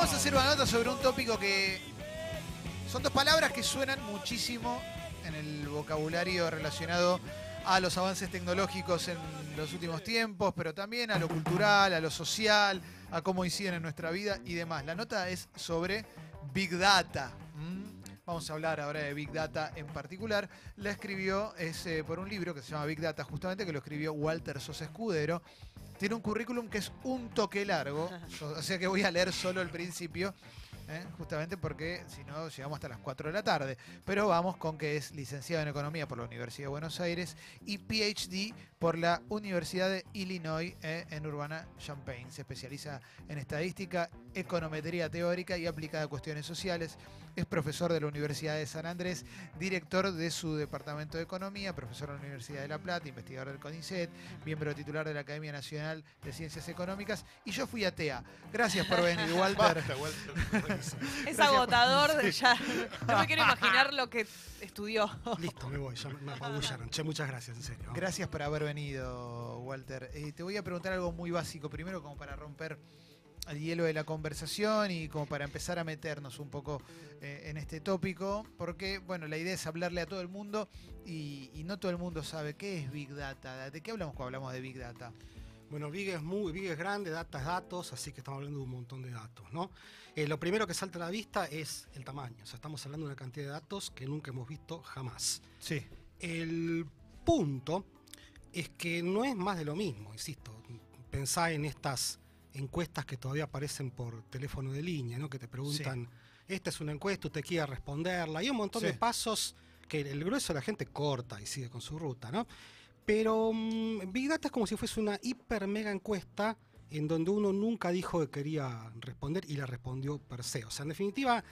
vamos a hacer una nota sobre un tópico que son dos palabras que suenan muchísimo en el vocabulario relacionado a los avances tecnológicos en los últimos tiempos, pero también a lo cultural, a lo social, a cómo inciden en nuestra vida y demás. La nota es sobre Big Data. Vamos a hablar ahora de Big Data en particular. La escribió es, por un libro que se llama Big Data, justamente que lo escribió Walter Sosa Escudero. Tiene un currículum que es un toque largo, o sea que voy a leer solo el principio. ¿eh? justamente porque si no llegamos hasta las 4 de la tarde. Pero vamos con que es licenciado en Economía por la Universidad de Buenos Aires y PhD por la Universidad de Illinois ¿eh? en Urbana-Champaign. Se especializa en estadística, econometría teórica y aplicada a cuestiones sociales. Es profesor de la Universidad de San Andrés, director de su departamento de Economía, profesor de la Universidad de La Plata, investigador del CONICET, miembro titular de la Academia Nacional de Ciencias Económicas. Y yo fui atea. Gracias por venir, Walter. Basta, Walter. Es Gracias agotador, por- de ya. No me quiero imaginar lo que estudió. Listo, me voy, ya me me apabullaron. Che, muchas gracias, en serio. Gracias por haber venido, Walter. Eh, te voy a preguntar algo muy básico, primero como para romper el hielo de la conversación y como para empezar a meternos un poco eh, en este tópico, porque bueno, la idea es hablarle a todo el mundo y, y no todo el mundo sabe qué es Big Data. ¿De qué hablamos cuando hablamos de Big Data? Bueno, Big es muy, Big es grande, data es datos, así que estamos hablando de un montón de datos, ¿no? Eh, lo primero que salta a la vista es el tamaño. O sea, estamos hablando de una cantidad de datos que nunca hemos visto jamás. Sí. El punto es que no es más de lo mismo, insisto. Pensá en estas encuestas que todavía aparecen por teléfono de línea, ¿no? Que te preguntan, esta es una encuesta, usted quiere responderla. Hay un montón Sí. de pasos que el grueso de la gente corta y sigue con su ruta, ¿no? Pero mm, Big Data es como si fuese una hiper mega encuesta en donde uno nunca dijo que quería responder y la respondió per se. O sea, en definitiva,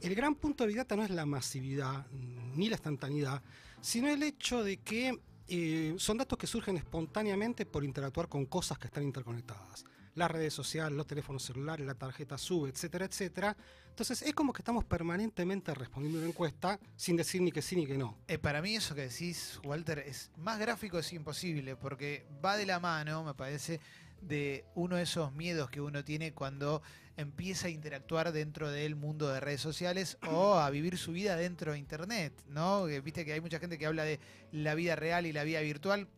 el gran punto de Big Data no es la masividad ni la instantaneidad, sino el hecho de que eh, son datos que surgen espontáneamente por interactuar con cosas que están interconectadas. Las redes sociales, los teléfonos celulares, la tarjeta sube, etcétera, etcétera. Entonces es como que estamos permanentemente respondiendo una encuesta sin decir ni que sí ni que no. Eh, para mí eso que decís, Walter, es más gráfico es imposible, porque va de la mano, me parece, de uno de esos miedos que uno tiene cuando empieza a interactuar dentro del mundo de redes sociales o a vivir su vida dentro de Internet, ¿no? Viste que hay mucha gente que habla de la vida real y la vida virtual.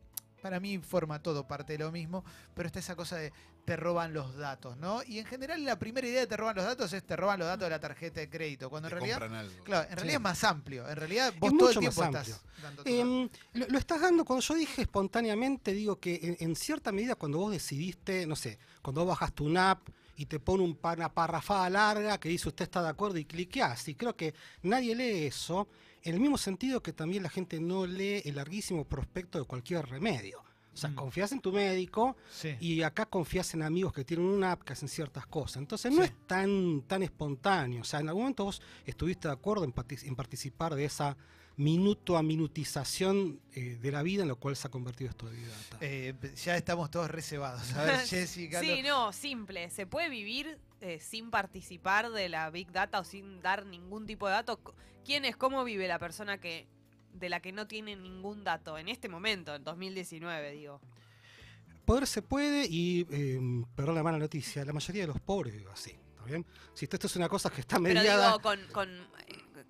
Para mí forma todo parte de lo mismo, pero está esa cosa de te roban los datos, ¿no? Y en general la primera idea de te roban los datos es te roban los datos de la tarjeta de crédito, cuando en Te realidad... compran algo. Claro, en realidad Sí. es más amplio. En realidad vos Es todo el mucho tiempo más estás dando Em, lo, lo estás dando, cuando yo dije espontáneamente, digo que en, en cierta medida cuando vos decidiste, no sé, cuando vos bajaste una app y te pone un, una parrafada larga que dice usted está de acuerdo y cliqueás, y creo que nadie lee eso, en el mismo sentido que también la gente no lee el larguísimo prospecto de cualquier remedio. O sea, Mm. confías en tu médico Sí. y acá confías en amigos que tienen una app que hacen ciertas cosas. Entonces no Sí. es tan, tan espontáneo. O sea, en algún momento vos estuviste de acuerdo en, partic- en participar de esa minuto a minutización eh, de la vida en lo cual se ha convertido esto de Big Data. Eh, ya estamos todos reservados. A ver, Jessy, Carlos. Sí, no, simple. ¿Se puede vivir eh, sin participar de la Big Data o sin dar ningún tipo de dato? ¿Quién es, cómo vive la persona que de la que no tiene ningún dato en este momento, en 2019, digo? Poder se puede y, eh, perdón la mala noticia, la mayoría de los pobres vive así. ¿Está bien? Si esto, esto es una cosa que está Pero mediada... digo, con, con,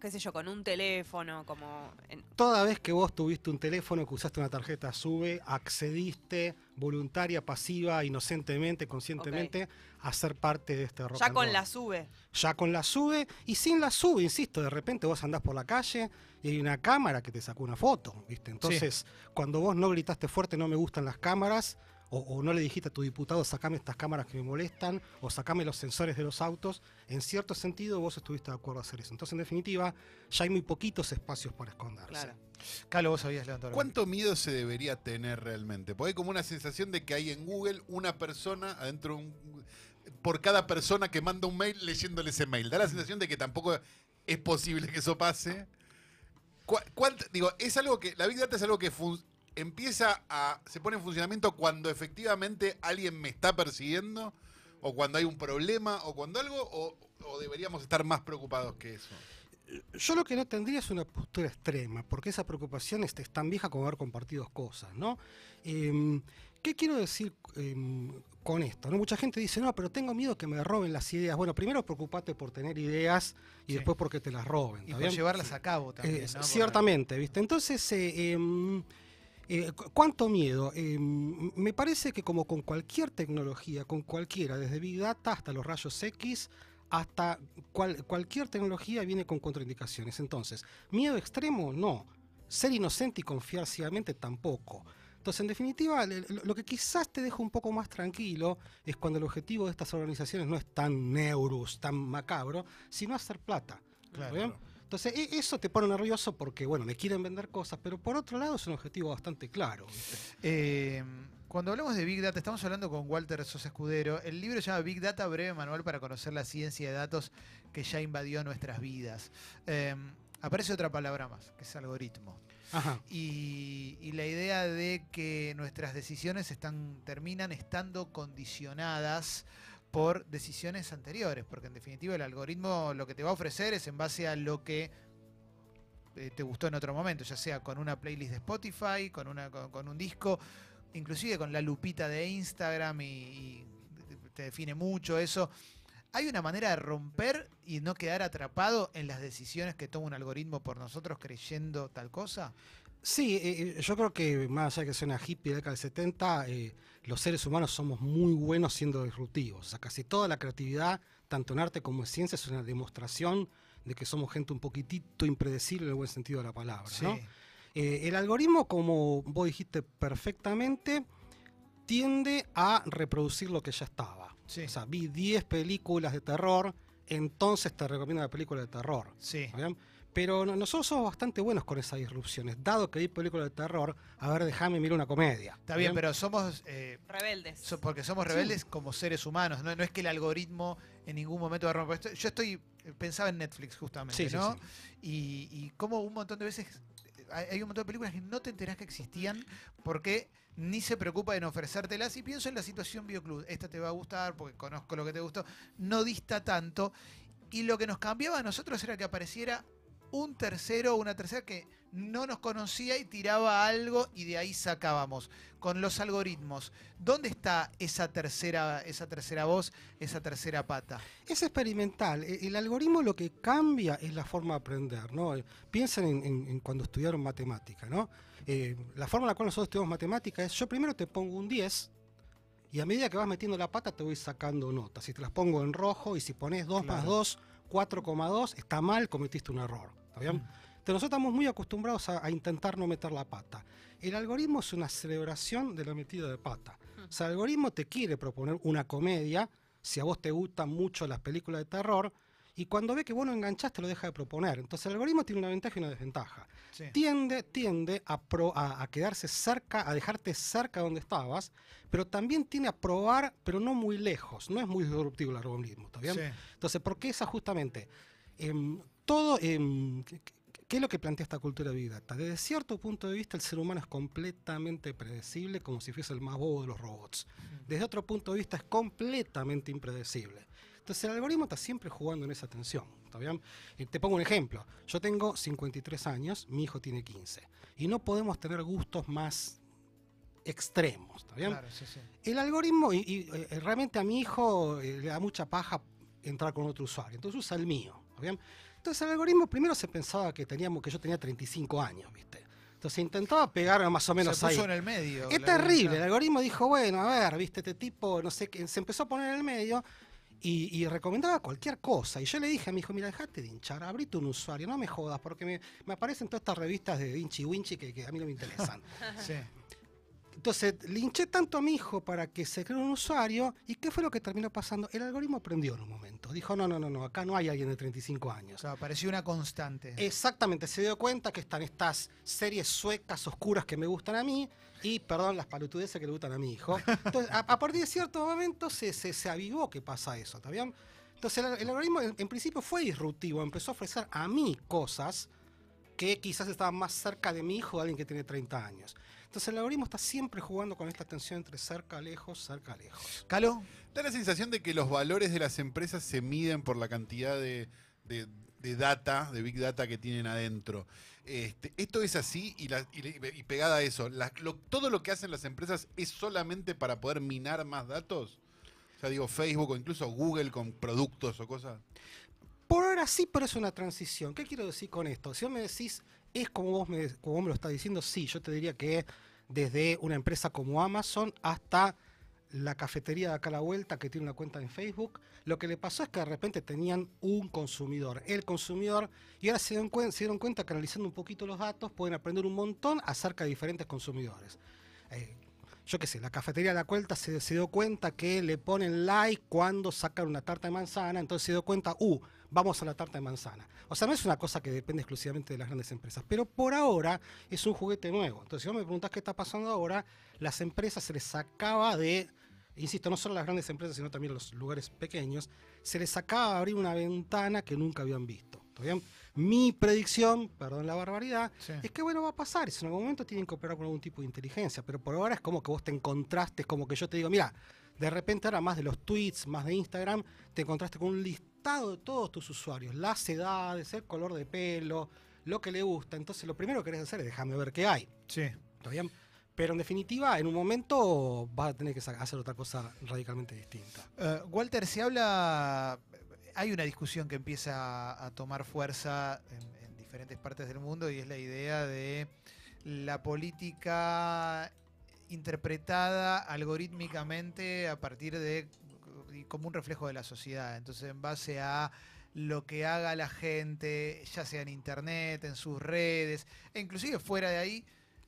qué sé yo, con un teléfono, como... en- Toda vez que vos tuviste un teléfono, que usaste una tarjeta SUBE, accediste voluntaria, pasiva, inocentemente, conscientemente, a ser parte de este rock ya and con roll. la sube. Ya con la SUBE y sin la SUBE, insisto, de repente vos andás por la calle y hay una cámara que te sacó una foto, ¿viste? Entonces, cuando vos no gritaste fuerte, no me gustan las cámaras, o, o no le dijiste a tu diputado, sacame estas cámaras que me molestan, o sacame los sensores de los autos, en cierto sentido vos estuviste de acuerdo a hacer eso. Entonces, en definitiva, ya hay muy poquitos espacios para esconderse. Claro. Carlos, vos habías levantado. ¿Cuánto miedo se debería tener realmente? Porque hay como una sensación de que hay en Google una persona adentro de un, por cada persona que manda un mail leyéndole ese mail. Da la sensación de que tampoco es posible que eso pase. ¿Cu- cuánt- digo, es algo que la Big Data es algo que fun- empieza a se pone en funcionamiento cuando efectivamente alguien me está persiguiendo o cuando hay un problema o cuando algo o, o deberíamos estar más preocupados que eso. Yo lo que no tendría es una postura extrema, porque esa preocupación es, es tan vieja como haber compartido cosas, ¿no? Em, ¿Qué quiero decir em, con esto? ¿no? Mucha gente dice, no, pero tengo miedo que me roben las ideas. Bueno, primero preocupate por tener ideas y Sí. después porque te las roben. Y ¿está por llevarlas a cabo también. Eh, ciertamente, ¿viste? Entonces, eh, eh, cu- ¿cuánto miedo? Em, me parece que como con cualquier tecnología, con cualquiera, desde Big Data hasta los rayos X, hasta cual- cualquier tecnología viene con contraindicaciones. Entonces, miedo extremo, no. Ser inocente y confiar ciegamente tampoco. Entonces, en definitiva, lo que quizás te deja un poco más tranquilo es cuando el objetivo de estas organizaciones no es tan neurus, tan macabro, sino hacer plata. Claro. Entonces, e- eso te pone nervioso porque, bueno, me quieren vender cosas, pero por otro lado es un objetivo bastante claro. Eh, cuando hablamos de Big Data, estamos hablando con Walter Sosa Escudero. El libro se llama Big Data, breve manual para conocer la ciencia de datos que ya invadió nuestras vidas. Eh, aparece otra palabra más, que es algoritmo. Ajá. Y, y la idea de que nuestras decisiones están, terminan estando condicionadas por decisiones anteriores, porque en definitiva el algoritmo lo que te va a ofrecer es en base a lo que eh, te gustó en otro momento, ya sea con una playlist de Spotify, con, una, con, un disco, inclusive con la lupita de Instagram y te define mucho eso. ¿Hay una manera de romper y no quedar atrapado en las decisiones que toma un algoritmo por nosotros creyendo tal cosa? Sí, eh, yo creo que más allá de que sea una hippie de la década del 70, eh, los seres humanos somos muy buenos siendo disruptivos. O sea, casi toda la creatividad, tanto en arte como en ciencia, es una demostración de que somos gente un poquitito impredecible en el buen sentido de la palabra. ¿no? Eh, el algoritmo, como vos dijiste perfectamente, tiende a reproducir lo que ya estaba. Sí. O sea, vi 10 películas de terror, entonces te recomiendo la película de terror. Sí. Pero no- nosotros somos bastante buenos con esas disrupciones. Dado que vi películas de terror, a ver, déjame mirar una comedia. Está bien, pero somos, eh, Rebeldes. so- porque somos rebeldes como seres humanos. No, no es que el algoritmo en ningún momento va a romper. Esto- Yo estoy, eh, pensaba en Netflix justamente, Sí, sí, ¿no? sí. Y, y como un montón de veces eh, hay, hay un montón de películas que no te enterás que existían porque ni se preocupa en ofrecértelas. Y pienso en la situación Bioclub. Esta te va a gustar porque conozco lo que te gustó. No dista tanto. Y lo que nos cambiaba a nosotros era que apareciera un tercero o una tercera que no nos conocía y tiraba algo y de ahí sacábamos. Con los algoritmos, ¿dónde está esa tercera, esa tercera voz, esa tercera pata? Es experimental. E- El algoritmo lo que cambia es la forma de aprender, ¿no? Eh, Piensen en, en- en cuando estudiaron matemática, ¿no? Eh, la forma en la cual nosotros estudiamos matemática es yo primero te pongo un 10 y a medida que vas metiendo la pata te voy sacando notas. Si te las pongo en rojo y si pones 2 más Claro. 2, 4,2, está mal, cometiste un error. ¿Está bien? Entonces nosotros estamos muy acostumbrados a, a intentar no meter la pata. El algoritmo es una celebración de la metida de pata. O sea, el algoritmo te quiere proponer una comedia, si a vos te gustan mucho las películas de terror, y cuando ve que vos no enganchaste lo deja de proponer. Entonces el algoritmo tiene una ventaja y una desventaja. Sí. Tiende, tiende a, pro- a, a quedarse cerca, a dejarte cerca donde estabas, pero también tiene a probar, pero no muy lejos. No es muy disruptivo el algoritmo, ¿está bien? Sí. Entonces, ¿por qué esa justamente? Em, todo, em, ¿qué, es lo que plantea esta cultura Data? Desde cierto punto de vista, el ser humano es completamente predecible, como si fuese el más bobo de los robots. Desde otro punto de vista, es completamente impredecible. Entonces, el algoritmo está siempre jugando en esa tensión. ¿Está bien? Eh, te pongo un ejemplo. Yo tengo 53 años, mi hijo tiene 15. Y no podemos tener gustos más extremos. ¿Está bien? Claro, sí, sí. El algoritmo, y, y, eh, realmente a mi hijo eh, le da mucha paja entrar con otro usuario, entonces usa el mío. ¿está bien? Entonces el algoritmo primero se pensaba que teníamos que yo tenía 35 años, ¿viste? Entonces intentaba pegar más o menos Se puso ahí. en el medio. Es terrible, el algoritmo dijo, bueno, a ver, viste, este tipo, no sé qué, se empezó a poner en el medio y, y recomendaba cualquier cosa. Y yo le dije a mi hijo, mira, dejate de hinchar, abrite un usuario, no me jodas, porque me, me aparecen todas estas revistas de Vinci Winchi que, que a mí no me interesan. Sí. Entonces, le hinché tanto a mi hijo para que se cree un usuario, ¿y qué fue lo que terminó pasando? El algoritmo aprendió en un momento. Dijo, no, no, no, no, acá no hay alguien de 35 O años. sea, pareció una constante. Exactamente, se dio cuenta que están estas series suecas oscuras que me gustan a mí y, perdón, las palutudeces que le gustan a mi hijo. Entonces, a, a partir de cierto momento se, se, se avivó que pasa eso, ¿está bien? Entonces, el, el algoritmo en, en principio fue disruptivo, empezó a ofrecer a mí cosas que quizás estaban más cerca de mi hijo de alguien que tiene 30 años. Entonces, el algoritmo está siempre jugando con esta tensión entre cerca, lejos, cerca, lejos. ¿Calo? Da la sensación de que los valores de las empresas se miden por la cantidad de, de de data, de Big Data que tienen adentro. Este, esto es así y, la- y le- y pegada a eso, la- lo- todo lo que hacen las empresas es solamente para poder minar más datos. O sea, digo, Facebook o incluso Google con productos o cosas. Por ahora sí, pero es una transición. ¿Qué quiero decir con esto? Si vos me decís, es como vos me, como vos me lo estás diciendo, sí, yo te diría que desde una empresa como Amazon hasta la cafetería de acá a la vuelta que tiene una cuenta en Facebook, lo que le pasó es que de repente tenían un consumidor, el consumidor, y ahora se dieron, cuenta que analizando un poquito los datos pueden aprender un montón acerca de diferentes consumidores. Eh, yo qué sé, la cafetería de la cuenta se, se dio cuenta que le ponen like cuando sacan una tarta de manzana, entonces se dio cuenta, uh, vamos a la tarta de manzana. O sea, no es una cosa que depende exclusivamente de las grandes empresas, pero por ahora es un juguete nuevo. Entonces, si vos me preguntás qué está pasando ahora, las empresas se les sacaba de, insisto, no solo las grandes empresas, sino también los lugares pequeños, se les acaba de abrir una ventana que nunca habían visto. ¿Está bien? Mi predicción, perdón la barbaridad, Sí. es que bueno, va a pasar, es en algún momento tienen que operar con algún tipo de inteligencia, pero por ahora es como que vos te encontraste, es como que yo te digo, mira, de repente ahora más de los tweets, más de Instagram, te encontraste con un listado de todos tus usuarios, las edades, el color de pelo, lo que le gusta, entonces lo primero que querés hacer es déjame ver qué hay, Sí. ¿está bien? Pero en definitiva, en un momento vas a tener que hacer otra cosa radicalmente distinta. Eh, Walter, se habla, hay una discusión que empieza a tomar fuerza en, en diferentes partes del mundo y es la idea de la política interpretada algorítmicamente a partir de como un reflejo de la sociedad. Entonces, en base a lo que haga la gente, ya sea en internet, en sus redes, e inclusive fuera de ahí,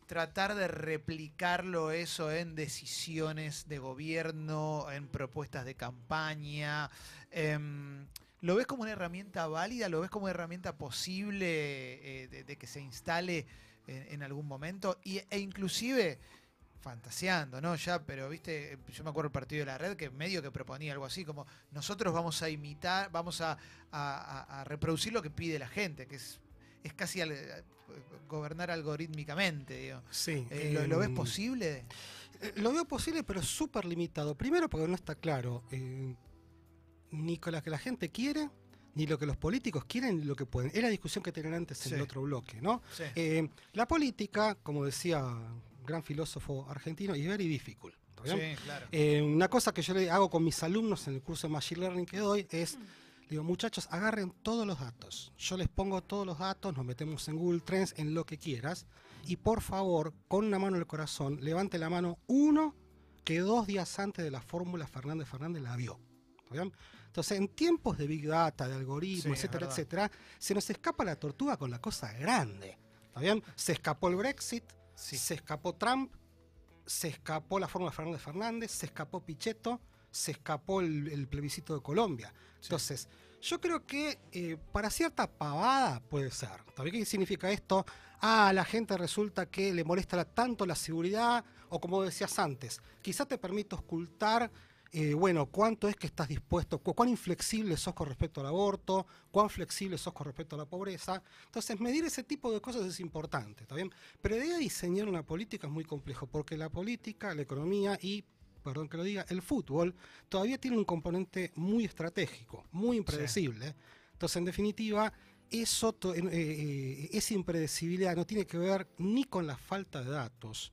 tratar de replicarlo eso en decisiones de gobierno, en propuestas de campaña. em, ¿Lo ves como una herramienta válida? ¿Lo ves como una herramienta posible eh, de, que se instale en, algún momento? Y, e inclusive, fantaseando, ¿no? Ya, pero viste, yo me acuerdo el partido de la red que medio que proponía algo así, como nosotros vamos a imitar, vamos a reproducir lo que pide la gente, que es, es casi al- gobernar algorítmicamente, digo. Sí. Eh, ¿lo, lo ves em, posible? Eh, Lo veo posible, pero súper limitado. Primero porque no está claro eh, ni con lo que la gente quiere, ni lo que los políticos quieren, ni lo que pueden. Es la discusión que tenían antes en Sí. el otro bloque, ¿no? Sí. Eh, la política, como decía un gran filósofo argentino, is very difficult. Sí, claro. Eh, una cosa que yo le hago con mis alumnos en el curso de Machine Learning que doy es, le digo, muchachos, agarren todos los datos. Yo les pongo todos los datos, nos metemos en Google Trends, en lo que quieras. Y por favor, con una mano en el corazón, levante la mano uno que dos días antes de la fórmula Fernández Fernández la vio. ¿Está bien? Entonces, en tiempos de Big Data, de algoritmos, Sí, etcétera, etcétera, se nos escapa la tortuga con la cosa grande. ¿Está bien? Se escapó el Brexit, Sí. se escapó Trump, se escapó la fórmula Fernández Fernández, se escapó Pichetto, se escapó el, el plebiscito de Colombia. Entonces, yo creo que eh, para cierta pavada puede ser. ¿También qué significa esto? Ah, a la gente resulta que le molesta tanto la seguridad, o como decías antes, quizá te permite ocultar, eh, bueno, cuánto es que estás dispuesto, cu- cuán inflexible sos con respecto al aborto, cuán flexible sos con respecto a la pobreza. Entonces, medir ese tipo de cosas es importante, ¿está bien? Pero de ahí diseñar una política es muy complejo, porque la política, la economía y, perdón que lo diga, el fútbol todavía tiene un componente muy estratégico, muy impredecible. Entonces, en definitiva, eso, eh, eh, esa impredecibilidad no tiene que ver ni con la falta de datos,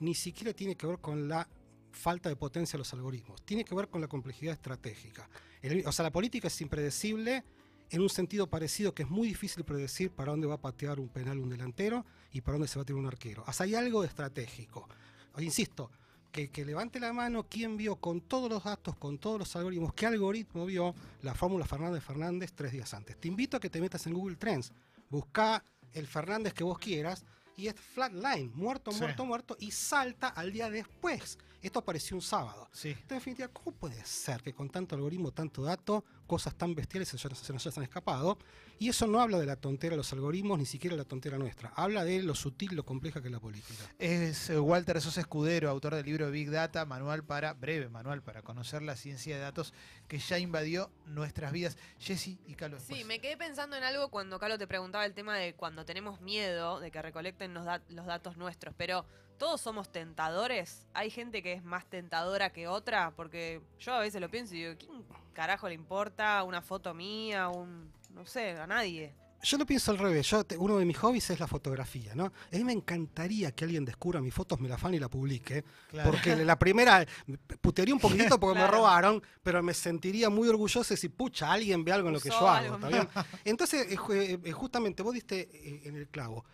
ni siquiera tiene que ver con la falta de potencia de los algoritmos, tiene que ver con la complejidad estratégica. El- o sea, la política es impredecible en un sentido parecido que es muy difícil predecir para dónde va a patear un penal un delantero y para dónde se va a tirar un arquero. O sea, hay algo estratégico. Insisto, que, que levante la mano quien vio con todos los datos, con todos los algoritmos, qué algoritmo vio la fórmula Fernández Fernández tres días antes. Te invito a que te metas en Google Trends, busca el Fernández que vos quieras y es flatline, muerto, Sí. muerto, muerto, y salta al día después. Esto apareció un sábado. Sí. En definitiva, ¿cómo puede ser que con tanto algoritmo, tanto dato, cosas tan bestiales se, se nos hayan escapado? Y eso no habla de la tontera de los algoritmos, ni siquiera de la tontera nuestra. Habla de lo sutil, lo compleja que es la política. Es eh, Walter Sosa Escudero, autor del libro Big Data, manual para, breve manual para conocer la ciencia de datos que ya invadió nuestras vidas. Jessy y Carlos. Sí, me quedé pensando en algo cuando Carlos te preguntaba el tema de cuando tenemos miedo de que recolecten los datos nuestros, pero todos somos tentadores. Hay gente que es más tentadora que otra, porque yo a veces lo pienso y digo, ¿quién, carajo le importa una foto mía, un. No sé, a nadie. Yo lo pienso al revés. Yo, te- uno de mis hobbies es la fotografía, ¿no? A mí me encantaría que alguien descubra mis fotos, me la fan y la publique. Claro. Porque la primera, putearía un poquitito porque me robaron, pero me sentiría muy orgulloso si, pucha, alguien ve algo en lo que Usó yo hago. ¿está bien? Entonces, eh, ju- eh, justamente, vos diste eh, en el clavo.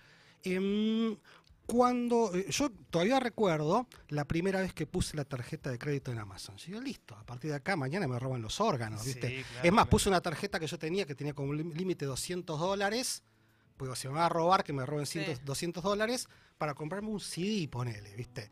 Em, cuando eh, yo todavía recuerdo la primera vez que puse la tarjeta de crédito en Amazon. Yo listo, a partir de acá mañana me roban los órganos, ¿viste? Sí, claro, es más, claro. puse una tarjeta que yo tenía que tenía como un límite 200 dólares. Pues si me van a robar, que me roben Sí. 100, 200 dólares para comprarme un CD, ponele, ¿viste?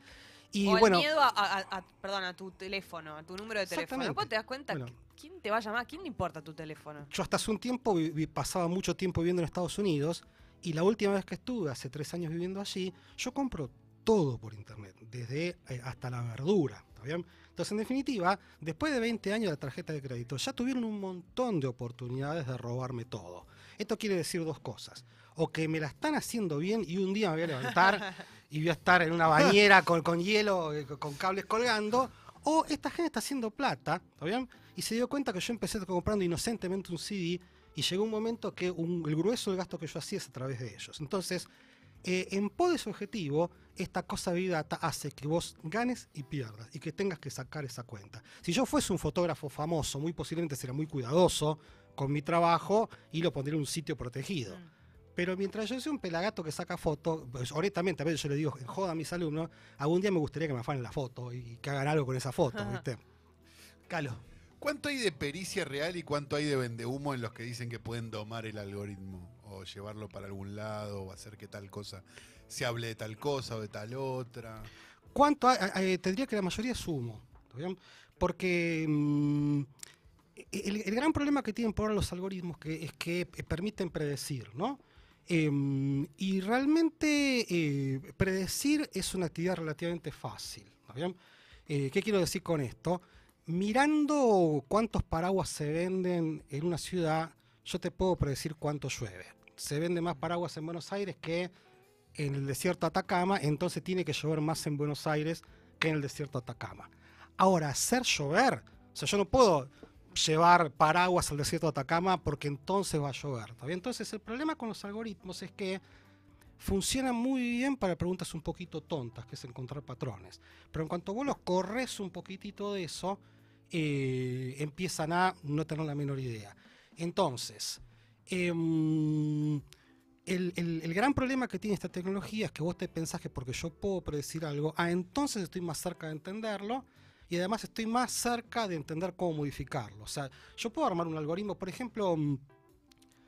Y o bueno, el miedo a, a- a- perdón, a tu teléfono, a tu número de teléfono. Después te das cuenta Bueno. quién te va a llamar, quién le importa tu teléfono. yo hasta hace un tiempo vi- vi- pasaba mucho tiempo viviendo en Estados Unidos y la última vez que estuve, hace tres años viviendo allí, yo compro todo por internet, desde eh, hasta la verdura, ¿está bien? Entonces, en definitiva, después de 20 años de la tarjeta de crédito, ya tuvieron un montón de oportunidades de robarme todo. Esto quiere decir dos cosas. O que me la están haciendo bien y un día me voy a levantar y voy a estar en una bañera con, con hielo, eh, con cables colgando, o esta gente está haciendo plata, ¿está bien? Y se dio cuenta que yo empecé comprando inocentemente un CD y llegó un momento que un- el grueso del gasto que yo hacía es a través de ellos. Entonces, eh, en pos de ese objetivo, esta cosa Big Data hace que vos ganes y pierdas y que tengas que sacar esa cuenta. Si yo fuese un fotógrafo famoso, muy posiblemente sería muy cuidadoso con mi trabajo y lo pondría en un sitio protegido. Mm. Pero mientras yo soy un pelagato que saca fotos, pues, honestamente, a veces yo le digo, joda a mis alumnos, algún día me gustaría que me afanen la foto y que hagan algo con esa foto, ¿viste? Calo. ¿Cuánto hay de pericia real y cuánto hay de vendehumo en los que dicen que pueden domar el algoritmo? O llevarlo para algún lado, o hacer que tal cosa se hable de tal cosa o de tal otra. ¿Cuánto hay? Eh, te diría que la mayoría ¿está bien? Porque mm, el, gran problema que tienen por ahora los algoritmos que, es que eh, permiten predecir, ¿no? Em, y realmente eh, predecir es una actividad relativamente fácil, ¿Qué quiero decir con esto? Mirando cuántos paraguas se venden en una ciudad, yo te puedo predecir cuánto llueve. Se vende más paraguas en Buenos Aires que en el desierto de Atacama, entonces tiene que llover más en Buenos Aires que en el desierto de Atacama. Ahora, hacer llover, o sea, yo no puedo llevar paraguas al desierto de Atacama porque entonces va a llover. Entonces, el problema con los algoritmos es que funcionan muy bien para preguntas un poquito tontas, que es encontrar patrones. Pero en cuanto vos los corres un poquitito de eso, eh, empiezan a no tener la menor idea. Entonces, em, el, gran problema que tiene esta tecnología es que vos te pensás que porque yo puedo predecir algo, ah, entonces estoy más cerca de entenderlo y además estoy más cerca de entender cómo modificarlo. O sea, yo puedo armar un algoritmo, por ejemplo, mm,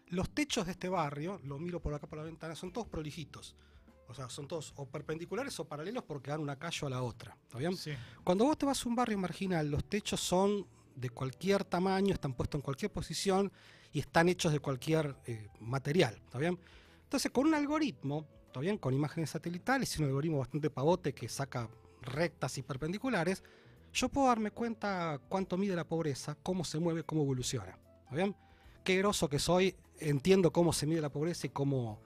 los techos de este barrio, lo miro por acá por la ventana, son todos prolijitos. O sea, son todos o perpendiculares o paralelos porque dan una calle a la otra. ¿Está bien? Sí. Cuando vos te vas a un barrio marginal, los techos son de cualquier tamaño, están puestos en cualquier posición y están hechos de cualquier eh, material, ¿está bien? Entonces, con un algoritmo, ¿está bien? Con imágenes satelitales y un algoritmo bastante pavote que saca rectas y perpendiculares, yo puedo darme cuenta cuánto mide la pobreza, cómo se mueve, cómo evoluciona, ¿está bien? Qué groso que soy, entiendo cómo se mide la pobreza y cómo,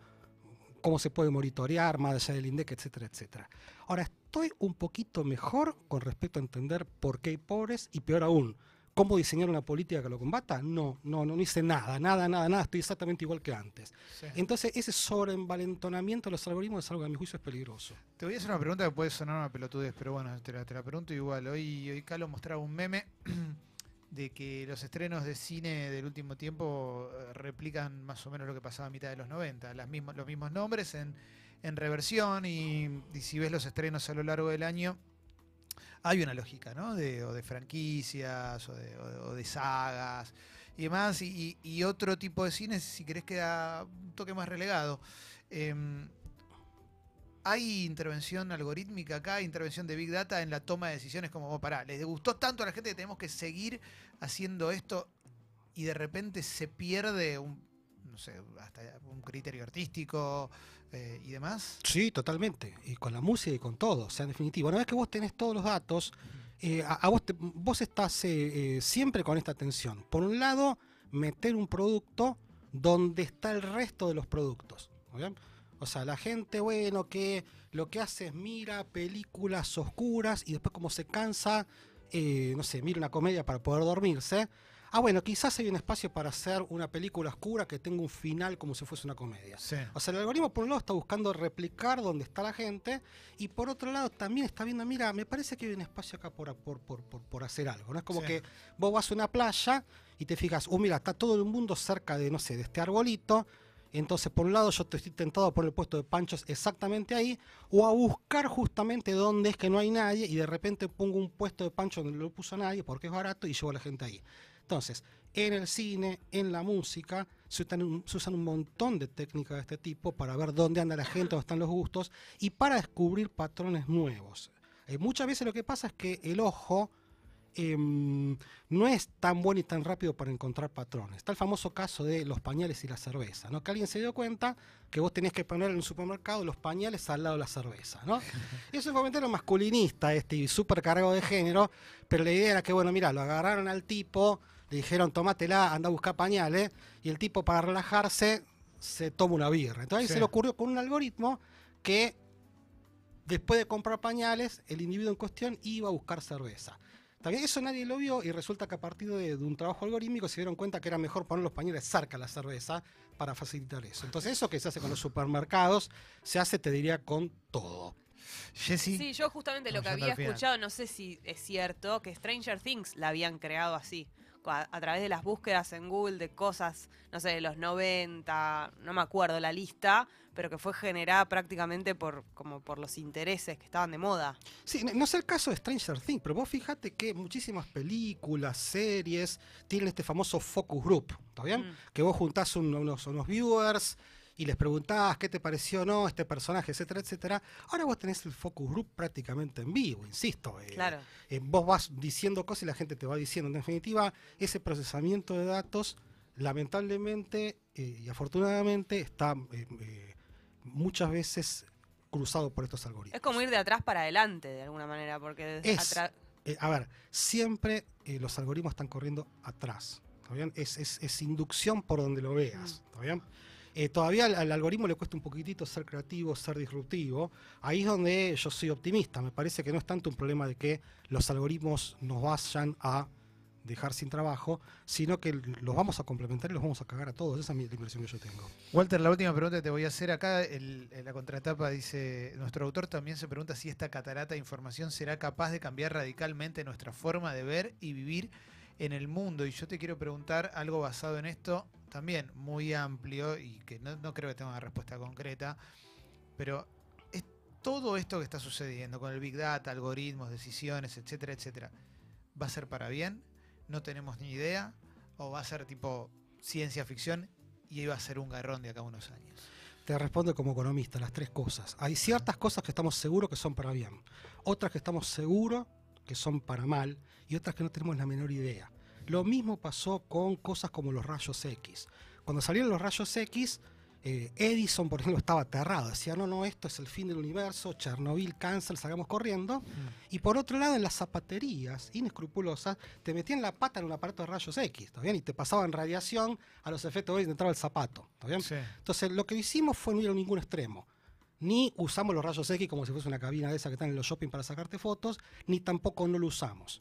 cómo se puede monitorear más allá del INDEC, etcétera, etcétera. Ahora, estoy un poquito mejor con respecto a entender por qué hay pobres y peor aún, cómo diseñar una política que lo combata. No, no, no hice nada, nada, nada, nada, estoy exactamente igual que antes. sí. Entonces, ese sobreenvalentonamiento de los algoritmos es algo que a mi juicio es peligroso. Te voy a hacer una pregunta que puede sonar una pelotudez, pero bueno, te la, te la pregunto igual. Hoy, hoy Calo mostraba un meme de que los estrenos de cine del último tiempo eh, replican más o menos lo que pasaba a mitad de los 90. Las mismos, los mismos nombres en, en reversión y, si ves los estrenos a lo largo del año, hay una lógica, ¿no? De, o de franquicias o de, o de- sagas y demás. Y, y- y otro tipo de cine, si querés, queda un toque más relegado. Em, ¿Hay intervención algorítmica acá, intervención de Big Data en la toma de decisiones como, oh, pará, les gustó tanto a la gente que tenemos que seguir haciendo esto y de repente se pierde un, no sé, hasta un criterio artístico eh, y demás? Sí, totalmente. Y con la música y con todo. O sea, en definitiva, una vez que vos tenés todos los datos, eh, a, a vos, te- vos estás eh, siempre con esta tensión. Por un lado, meter un producto donde está el resto de los productos. ¿está bien? O sea, la gente, bueno, que lo que hace es mira películas oscuras y después como se cansa, eh, no sé, mira una comedia para poder dormirse. ah, bueno, quizás hay un espacio para hacer una película oscura que tenga un final como si fuese una comedia. Sí. O sea, el algoritmo por un lado está buscando replicar donde está la gente y por otro lado también está viendo, mira, me parece que hay un espacio acá por, por, por, por, hacer algo. ¿no? Es como Sí. que vos vas a una playa y te fijas, oh, mira, está todo el mundo cerca de, no sé, de este arbolito. Entonces, por un lado, yo estoy tentado a poner el puesto de panchos exactamente ahí, o a buscar justamente dónde es que no hay nadie, y de repente pongo un puesto de pancho donde no lo puso nadie porque es barato y llevo a la gente ahí. Entonces, en el cine, en la música, se usan, un, se usan un montón de técnicas de este tipo para ver dónde anda la gente, dónde están los gustos, y para descubrir patrones nuevos. Eh, muchas veces lo que pasa es que el ojo em, no es tan bueno y tan rápido para encontrar patrones. Está el famoso caso de los pañales y la cerveza, ¿no? Que alguien se dio cuenta que vos tenías que poner en un supermercado los pañales al lado de la cerveza, ¿no? Y es un comentario masculinista este y súper cargado de género, pero la idea era que, bueno, mira, lo agarraron al tipo, le dijeron, tomátela, anda a buscar pañales, y el tipo para relajarse se toma una birra. Entonces ahí se le ocurrió con un algoritmo que después de comprar pañales, el individuo en cuestión iba a buscar cerveza. Eso nadie lo vio y resulta que a partir de, de un trabajo algorítmico se dieron cuenta que era mejor poner los pañales cerca a la cerveza para facilitar eso. Entonces eso que se hace con los supermercados, se hace, te diría, con todo. Sí, yo justamente lo que había escuchado, no sé si es cierto, que Stranger Things la habían creado así, a, a través de las búsquedas en Google de cosas, no sé, de los 90, no me acuerdo la lista, pero que fue generada prácticamente por como por los intereses que estaban de moda. Sí, no- es el caso de Stranger Things, pero vos fíjate que muchísimas películas, series, tienen este famoso focus group, ¿está bien? Mm. Que vos juntás un- unos, unos viewers y les preguntás qué te pareció o no este personaje, etcétera, etcétera. Ahora vos tenés el focus group prácticamente en vivo, insisto. eh, Claro. eh, vos vas diciendo cosas y la gente te va diciendo. En definitiva, ese procesamiento de datos, lamentablemente eh, y afortunadamente, está muchas veces cruzado por estos algoritmos. Es como ir de atrás para adelante, de alguna manera, porque Es. a ver, siempre los algoritmos están corriendo atrás. ¿Está bien? Es, es- es inducción por donde lo veas. ¿Está bien? Eh, todavía al, al algoritmo le cuesta un poquitito ser creativo, ser disruptivo. Ahí es donde yo soy optimista. Me parece que no es tanto un problema de que los algoritmos nos vayan a dejar sin trabajo, sino que los vamos a complementar y los vamos a cagar a todos. Esa es la impresión que yo tengo. Walter, la última pregunta que te voy a hacer acá, el- la contratapa dice, nuestro autor también se pregunta si esta catarata de información será capaz de cambiar radicalmente nuestra forma de ver y vivir en el mundo. Y yo te quiero preguntar algo basado en esto, también muy amplio y que no, creo que tenga una respuesta concreta, pero es todo esto que está sucediendo con el Big Data, algoritmos, decisiones, etcétera, etcétera, ¿va a ser para bien? No tenemos ni idea. ¿O va a ser tipo ciencia ficción y iba a ser un garrón de acá a unos años? Te respondo como economista las tres cosas. Hay ciertas cosas que estamos seguros que son para bien, otras que estamos seguros que son para mal y otras que no tenemos la menor idea. Lo mismo pasó con cosas como los rayos X. Cuando salieron los rayos X, eh, Edison, por ejemplo, estaba aterrado. Decía, no, no, esto es el fin del universo, Chernobyl, cáncer, salgamos corriendo. Y por otro lado, en las zapaterías inescrupulosas, te metían la pata en un aparato de rayos X, ¿está bien? Y te pasaban radiación a los efectos y entraba el zapato, ¿está bien? Sí. Entonces, lo que hicimos fue no ir a ningún extremo. Ni usamos los rayos X como si fuese una cabina de esa que están en los shopping para sacarte fotos, ni tampoco no lo usamos.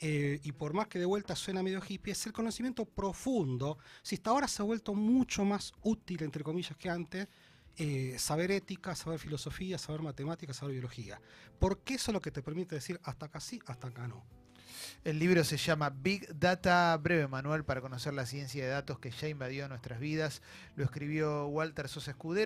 Eh, y por más que de vuelta suena medio hippie, es el conocimiento profundo. Si hasta ahora se ha vuelto mucho más útil, entre comillas, que antes, eh, saber ética, saber filosofía, saber matemáticas, saber biología. Porque eso es lo que te permite decir hasta acá sí, hasta acá no. El libro se llama Big Data, breve manual para conocer la ciencia de datos que ya invadió nuestras vidas. Lo escribió Walter Sosa Escudero.